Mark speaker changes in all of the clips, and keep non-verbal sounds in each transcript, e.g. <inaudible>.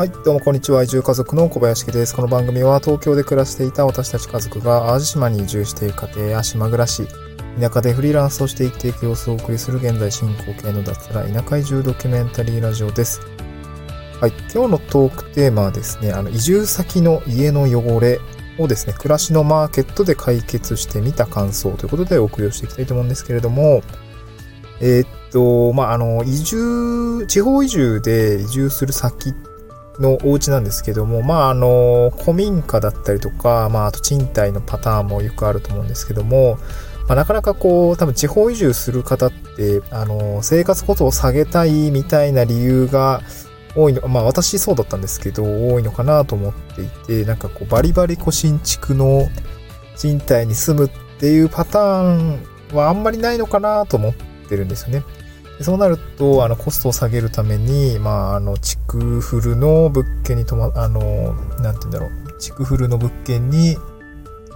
Speaker 1: はい、どうもこんにちは。移住家族の小林です。この番組は東京で暮らしていた私たち家族が淡路島に移住している家庭や島暮らし、田舎でフリーランスとして生きていく様子をお送りする現在進行形の脱サラ田舎移住ドキュメンタリーラジオです。はい、今日のトークテーマはですね、あの移住先の家の汚れをですね、暮らしのマーケットで解決してみた感想ということでお送りをしていきたいと思うんですけれども、えー、っと、まあ、あの、移住、地方移住で移住する先ってのお家なんですけども、まあ、あの、古民家だったりとか、まあ、あと賃貸のパターンもよくあると思うんですけども、まあ、なかなかこう、多分地方移住する方って、あの、生活コストを下げたいみたいな理由が多いの、まあ私そうだったんですけど、多いのかなと思っていて、なんかこう、バリバリこ新築の賃貸に住むっていうパターンはあんまりないのかなと思ってるんですよね。そうなると、あの、コストを下げるために、まあ、あの、築フルの物件にとま、あの、なんて言うんだろう、築フルの物件に、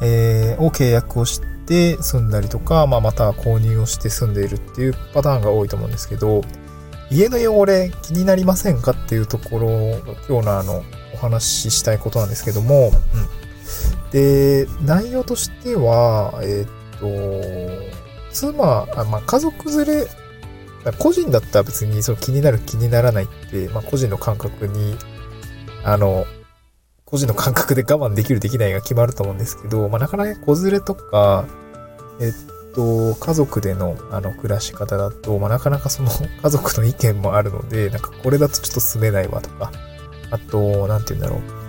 Speaker 1: えー、を契約をして住んだりとか、まあ、また購入をして住んでいるっていうパターンが多いと思うんですけど、家の汚れ気になりませんかっていうところが今日のあの、お話ししたいことなんですけども、うん。で、内容としては、えー、っと、妻、あまあ、家族連れ個人だったら別にその気になる気にならないって、まあ個人の感覚に、あの、個人の感覚で我慢できるできないが決まると思うんですけど、まあなかなか子連れとか、えっと、家族でのあの暮らし方だと、まあなかなかその家族の意見もあるので、なんかこれだとちょっと住めないわとか、あと、なんて言うんだろう。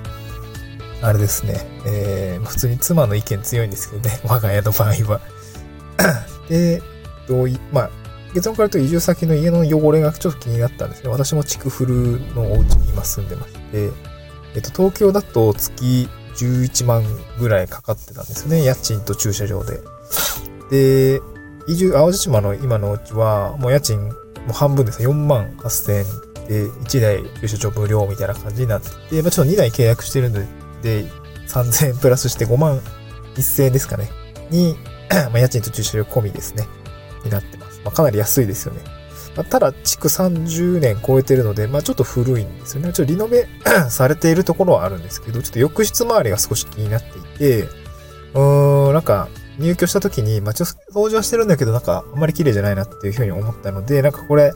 Speaker 1: あれですね。えー、普通に妻の意見強いんですけどね。我が家の場合は。で、どうい、まあ、結論から言うと移住先の家の汚れがちょっと気になったんですね。私も築フルのお家に今住んでまして、えっと、東京だと月11万ぐらいかかってたんですよね。家賃と駐車場で。で、移住、淡路島の今のお家は、もう家賃、もう半分ですね。4万8000円で、1台駐車場無料みたいな感じになってて、まあ、ちょっと2台契約してるので、で3000円プラスして5万1000円ですかね。に、<clears throat> まあ、家賃と駐車場込みですね。になってます。まあ、かなり安いですよね。まあ、ただ、築30年超えてるので、まあ、ちょっと古いんですよね。ちょっとリノベ <clears throat> されているところはあるんですけど、ちょっと浴室周りが少し気になっていて、うーん、なんか、入居した時に、まあ、ちょっと掃除はしてるんだけど、なんか、あんまり綺麗じゃないなっていうふうに思ったので、なんかこれ、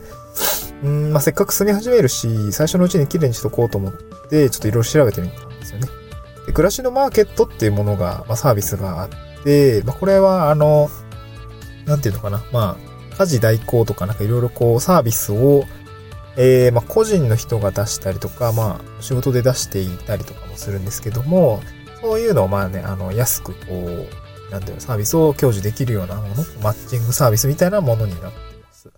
Speaker 1: うん、まあ、せっかく住み始めるし、最初のうちに綺麗にしとこうと思って、ちょっといろいろ調べてみたんですよね。で、暮らしのマーケットっていうものが、まあ、サービスがあって、まあ、これは、あの、なんていうのかな。まあ、家事代行とかなんかいろいろこうサービスを、えー、まあ、個人の人が出したりとか、まあ、仕事で出していたりとかもするんですけども、そういうのをまあね、あの、安くこう、なんていうの、サービスを享受できるようなもの、マッチングサービスみたいなものになっています。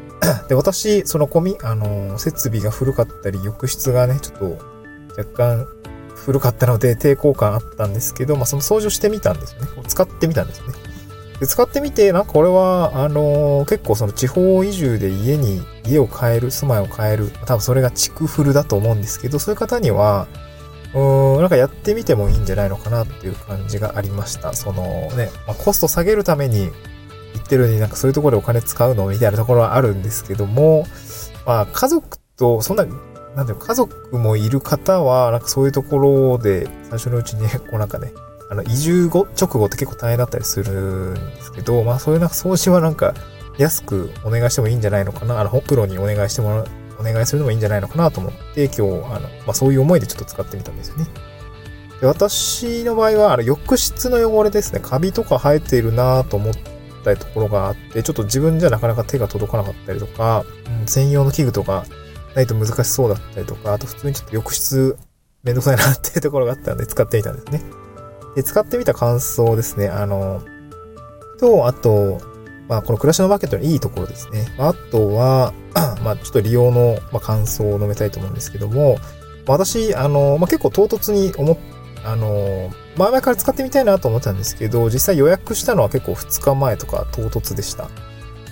Speaker 1: <clears throat> で、私、その込み、あの、設備が古かったり、浴室がね、ちょっと若干古かったので抵抗感あったんですけど、まあ、その掃除をしてみたんですよね。使ってみたんですよね。で使ってみて、なんかこれは、あのー、結構その地方移住で家に、家を変える、住まいを変える、多分それが築フルだと思うんですけど、そういう方には、うーん、なんかやってみてもいいんじゃないのかなっていう感じがありました。そのね、まあ、コスト下げるために言ってるのになんかそういうところでお金使うの？みたいなところはあるんですけども、まあ家族と、そんな、なんていう家族もいる方は、なんかそういうところで最初のうちに、<laughs> こうなんかね、あの、移住後、直後って結構大変だったりするんですけど、まあそういうなんか掃除はなんか安くお願いしてもいいんじゃないのかな、あの、プロにお願いしてもらう、お願いするのもいいんじゃないのかなと思って、今日、あの、まあそういう思いでちょっと使ってみたんですよね。で私の場合は、あの、浴室の汚れですね。カビとか生えているなと思ったところがあって、ちょっと自分じゃなかなか手が届かなかったりとか、うん、専用の器具とかないと難しそうだったりとか、あと普通にちょっと浴室めんどくさいなっていうところがあったので使ってみたんですね。で、使ってみた感想ですね。あの、と、あと、まあ、この暮らしのマーケットのいいところですね。あとは、<clears throat> まあ、ちょっと利用の、ま、感想を述べたいと思うんですけども、私、あの、まあ、結構唐突に思っ、あの、前々から使ってみたいなと思ったんですけど、実際予約したのは結構2日前とか唐突でした。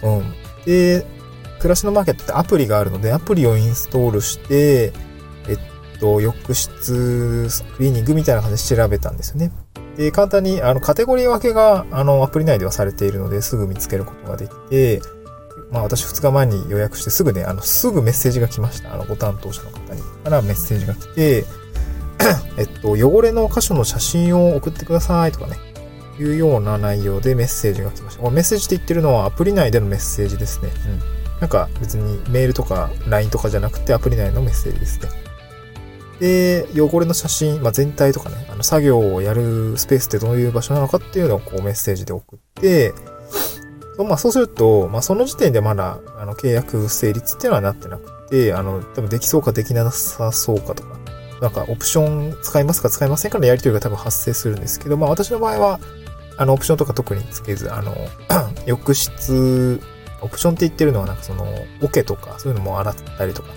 Speaker 1: うん。で、暮らしのマーケットってアプリがあるので、アプリをインストールして、えっと、浴室クリーニングみたいな感じで調べたんですよね。で、簡単に、あの、カテゴリー分けが、あの、アプリ内ではされているので、すぐ見つけることができて、まあ私2日前に予約してすぐね、あの、すぐメッセージが来ました。あの、ご担当者の方に。からメッセージが来て、えっと、汚れの箇所の写真を送ってくださいとかね、いうような内容でメッセージが来ました。こメッセージって言ってるのはアプリ内でのメッセージですね。うん。なんか別にメールとか LINE とかじゃなくてアプリ内のメッセージですね。で、汚れの写真、まあ、全体とかね、あの作業をやるスペースってどういう場所なのかっていうのをこうメッセージで送って、まあそうすると、まあその時点でまだあの契約成立っていうのはなってなくて、あの、多分できそうかできなさそうかとか、なんかオプション使いますか使いませんかのやり取りが多分発生するんですけど、まあ私の場合は、あの、オプションとか特につけず、あの、<clears throat> 浴室、オプションって言ってるのはなんかその、桶とか、そういうのも洗ったりとか、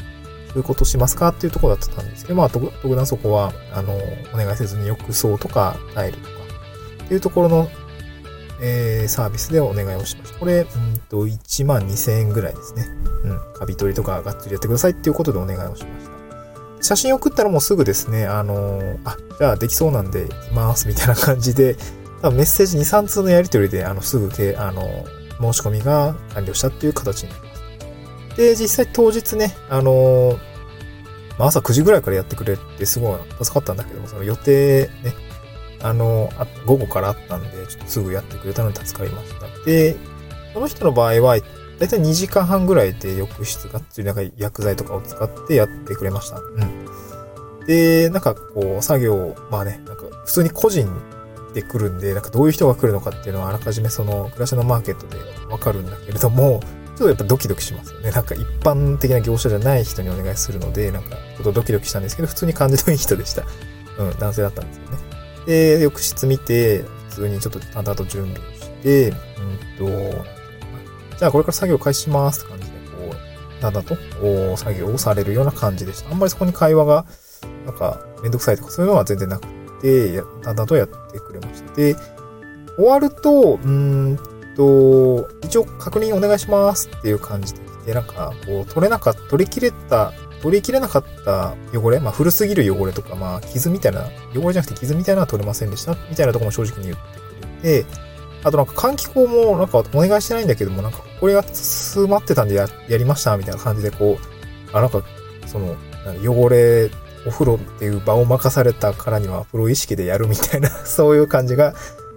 Speaker 1: ういうことしますかっていうところだったんですけど、まあ、特段そこは、あの、お願いせずに浴槽とかタイルとか、っていうところの、えー、サービスでお願いをしました。これ、うんと、1万2000円ぐらいですね。うん。カビ取りとかがっつりやってくださいっていうことでお願いをしました。写真送ったらもうすぐですね、あのー、あ、じゃあできそうなんで行きますみたいな感じで、多分メッセージ2、3通のやり取りで、あの、すぐけ、あの、申し込みが完了したっていう形になります。で、実際当日ね、あのー、まあ、朝9時ぐらいからやってくれてすごい助かったんだけども、その予定ね、あのあ、午後からあったんで、ちょっとすぐやってくれたので助かりました。で、この人の場合は、だいたい2時間半ぐらいで浴室がっつりなんか薬剤とかを使ってやってくれました。うん。で、なんかこう、作業、まあね、なんか普通に個人で来るんで、なんかどういう人が来るのかっていうのはあらかじめその暮らしのマーケットでわかるんだけれども、とやっぱドキドキしますよね。なんか一般的な業者じゃない人にお願いするので、なんかちょっとドキドキしたんですけど、普通に感じのいい人でした。うん、男性だったんですよね。で、浴室見て、普通にちょっと淡々と準備をして、うんと、じゃあこれから作業開始しますって感じで、こう、だんだんと作業をされるような感じでした。あんまりそこに会話が、なんか、めんどくさいとかそういうのは全然なくて、だんだんとやってくれました。で、終わると、うんと、一応確認お願いしますっていう感じで来て、なんか、こう、取れなかった、取り切れた、取り切れなかった汚れ、まあ、古すぎる汚れとか、まあ、傷みたいな、汚れじゃなくて傷みたいなのは取れませんでした、みたいなとこも正直に言ってくれて、あとなんか換気口もなんかお願いしてないんだけども、なんかこれが詰まってたんでややりましたみたいな感じでこう、あ、なんかその、汚れ、お風呂っていう場を任されたからにはプロ意識でやるみたいな <laughs> そういう感じが、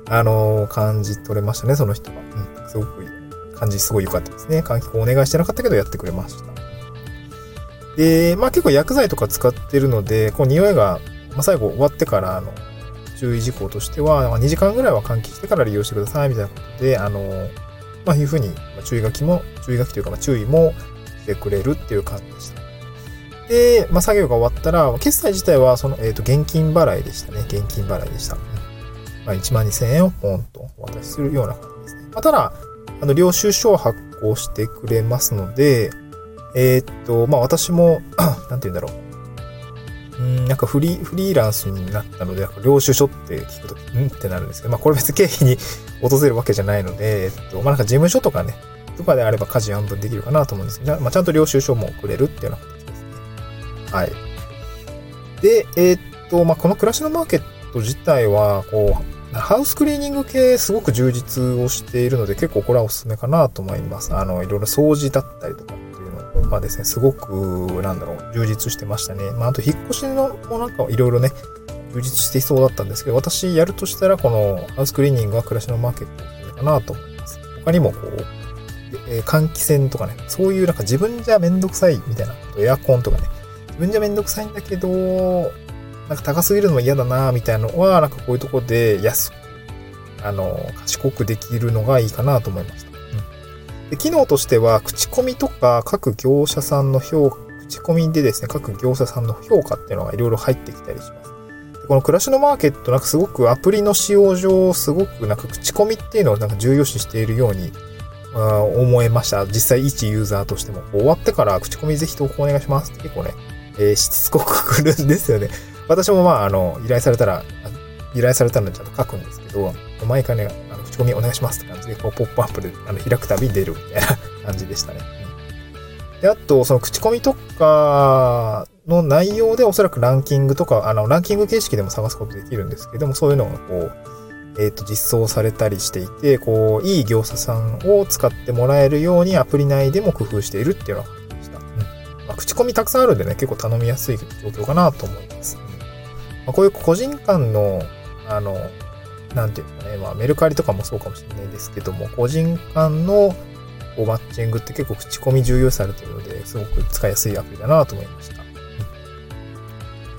Speaker 1: あのー、感じ取れましたね、その人は。すごく感じすごい良かったですね。換気口お願いしてなかったけどやってくれました。で、まあ結構薬剤とか使ってるので、こう匂いが、まあ最後終わってから、あの、注意事項としては、2時間ぐらいは換気してから利用してくださいみたいなことで、あの、まあ、いうふうに、注意書きも、注意書きというか、まあ注意もしてくれるっていう感じでした。で、まあ、作業が終わったら、決済自体は、その、えっ、ー、と、現金払いでしたね。現金払いでした。まあ、1万2000円をポンとお渡しするような感じですね。まあ、ただ、あの、領収書を発行してくれますので、えっ、と、まあ、私も、<clears throat> なんて言うんだろう。うん、なんかフリー、フリーランスになったので、領収書って聞くとき、ん？ってなるんですけど、まあこれ別に経費に訪れるわけじゃないので、えっと、まあなんか事務所とかね、とかであれば家事半分できるかなと思うんですけど、まあちゃんと領収書もくれるっていうような形ですね。はい。で、えー、っと、まあこの暮らしのマーケット自体は、こう、ハウスクリーニング系すごく充実をしているので、結構これはおすすめかなと思います。あの、いろいろ掃除だったりとかっていうの、はですね、すごく、なんだろう、充実してましたね。まあ、あと、引っ越しのもなんかいろいろね、充実していそうだったんですけど、私やるとしたら、このハウスクリーニングは暮らしのマーケットかなと思います。他にもこう、え、換気扇とかね、そういうなんか自分じゃめんどくさいみたいなこと、エアコンとかね、自分じゃめんどくさいんだけど、なんか高すぎるのも嫌だなみたいなのは、なんかこういうとこで安く、あの、賢くできるのがいいかなと思いました。で機能としては、口コミとか各業者さんの評価、口コミでですね、各業者さんの評価っていうのがいろいろ入ってきたりします。この暮らしのマーケット、なんかすごくアプリの使用上、すごくなんか口コミっていうのをなんか重要視しているように思えました。実際一ユーザーとしても。終わってから口コミぜひ投稿お願いしますって結構ね、えー、しつこく来るんですよね。私もまあ、あの、依頼されたら、依頼されたのでちゃんと書くんですけど、毎回ね、あの口コミお願いしますって感じで、こう、ポップアップであの開くたび出るみたいな感じでしたね。で、あと、その口コミとかの内容でおそらくランキングとか、あの、ランキング形式でも探すことできるんですけども、そういうのがこう、えっ、ー、と、実装されたりしていて、こう、いい業者さんを使ってもらえるようにアプリ内でも工夫しているっていうのが感じでした。うん。まあ、口コミたくさんあるんでね、結構頼みやすい状況かなと思います。まあ、こういう個人間の、あの、なんていうかね、まあメルカリとかもそうかもしれないですけども、個人間のこうマッチングって結構口コミ重要されてるので、すごく使いやすいアプリだなと思いました。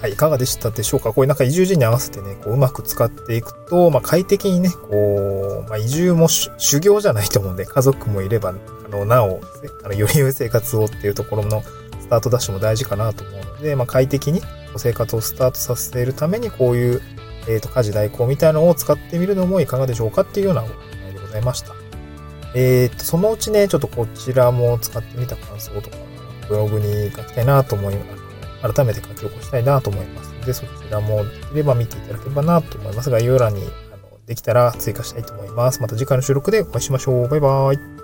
Speaker 1: はい、いかがでしたでしょうか？こういうなんか移住時に合わせてね、こううまく使っていくと、まあ快適にね、こう、まあ移住も修行じゃないと思うんで、家族もいれば、あの、なお、あの、より良い生活をっていうところのスタートダッシュも大事かなと思うので、まあ快適に生活をスタートさせるために、こういう、え、ー、と、家事代行みたいなのを使ってみるのもいかがでしょうかっていうようなお題でございました。えっ、ー、と、そのうちね、ちょっとこちらも使ってみた感想とか、ブログに書きたいなと思います。改めて書き起こしたいなと思いますので、そちらもできれば見ていただければなと思いますが。概要欄にあのできたら追加したいと思います。また次回の収録でお会いしましょう。バイバーイ。